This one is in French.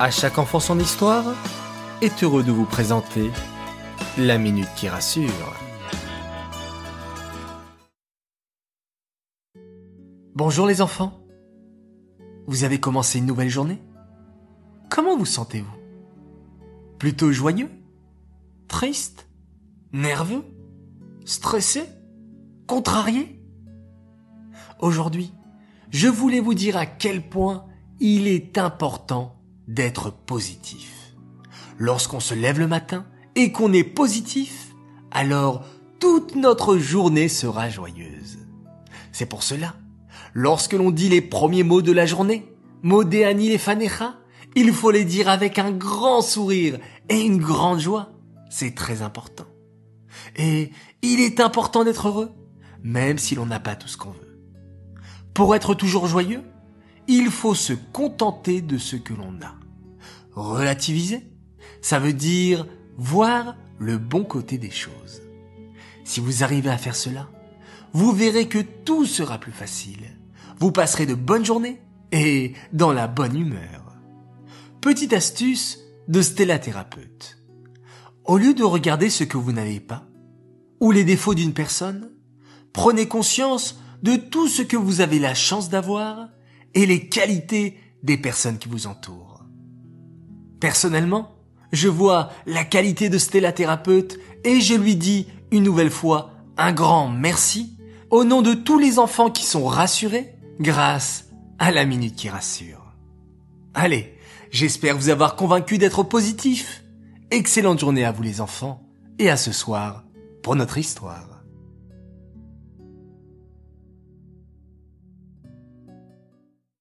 À chaque enfant son histoire est heureux de vous présenter la minute qui rassure. Bonjour les enfants. Vous avez commencé une nouvelle journée? Comment vous sentez-vous? Plutôt joyeux? Triste? Nerveux? Stressé? Contrarié? Aujourd'hui, je voulais vous dire à quel point il est important d'être positif. Lorsqu'on se lève le matin et qu'on est positif, alors toute notre journée sera joyeuse. C'est pour cela, lorsque l'on dit les premiers mots de la journée, Modéani et Fanecha, il faut les dire avec un grand sourire et une grande joie. C'est très important. Et il est important d'être heureux, même si l'on n'a pas tout ce qu'on veut. Pour être toujours joyeux, il faut se contenter de ce que l'on a. Relativiser, ça veut dire voir le bon côté des choses. Si vous arrivez à faire cela, vous verrez que tout sera plus facile. Vous passerez de bonnes journées et dans la bonne humeur. Petite astuce de Stella Thérapeute. Au lieu de regarder ce que vous n'avez pas, ou les défauts d'une personne, prenez conscience de tout ce que vous avez la chance d'avoir et les qualités des personnes qui vous entourent. Personnellement, je vois la qualité de Stella Thérapeute et je lui dis une nouvelle fois un grand merci au nom de tous les enfants qui sont rassurés grâce à la minute qui rassure. Allez, j'espère vous avoir convaincu d'être positif. Excellente journée à vous les enfants et à ce soir pour notre histoire.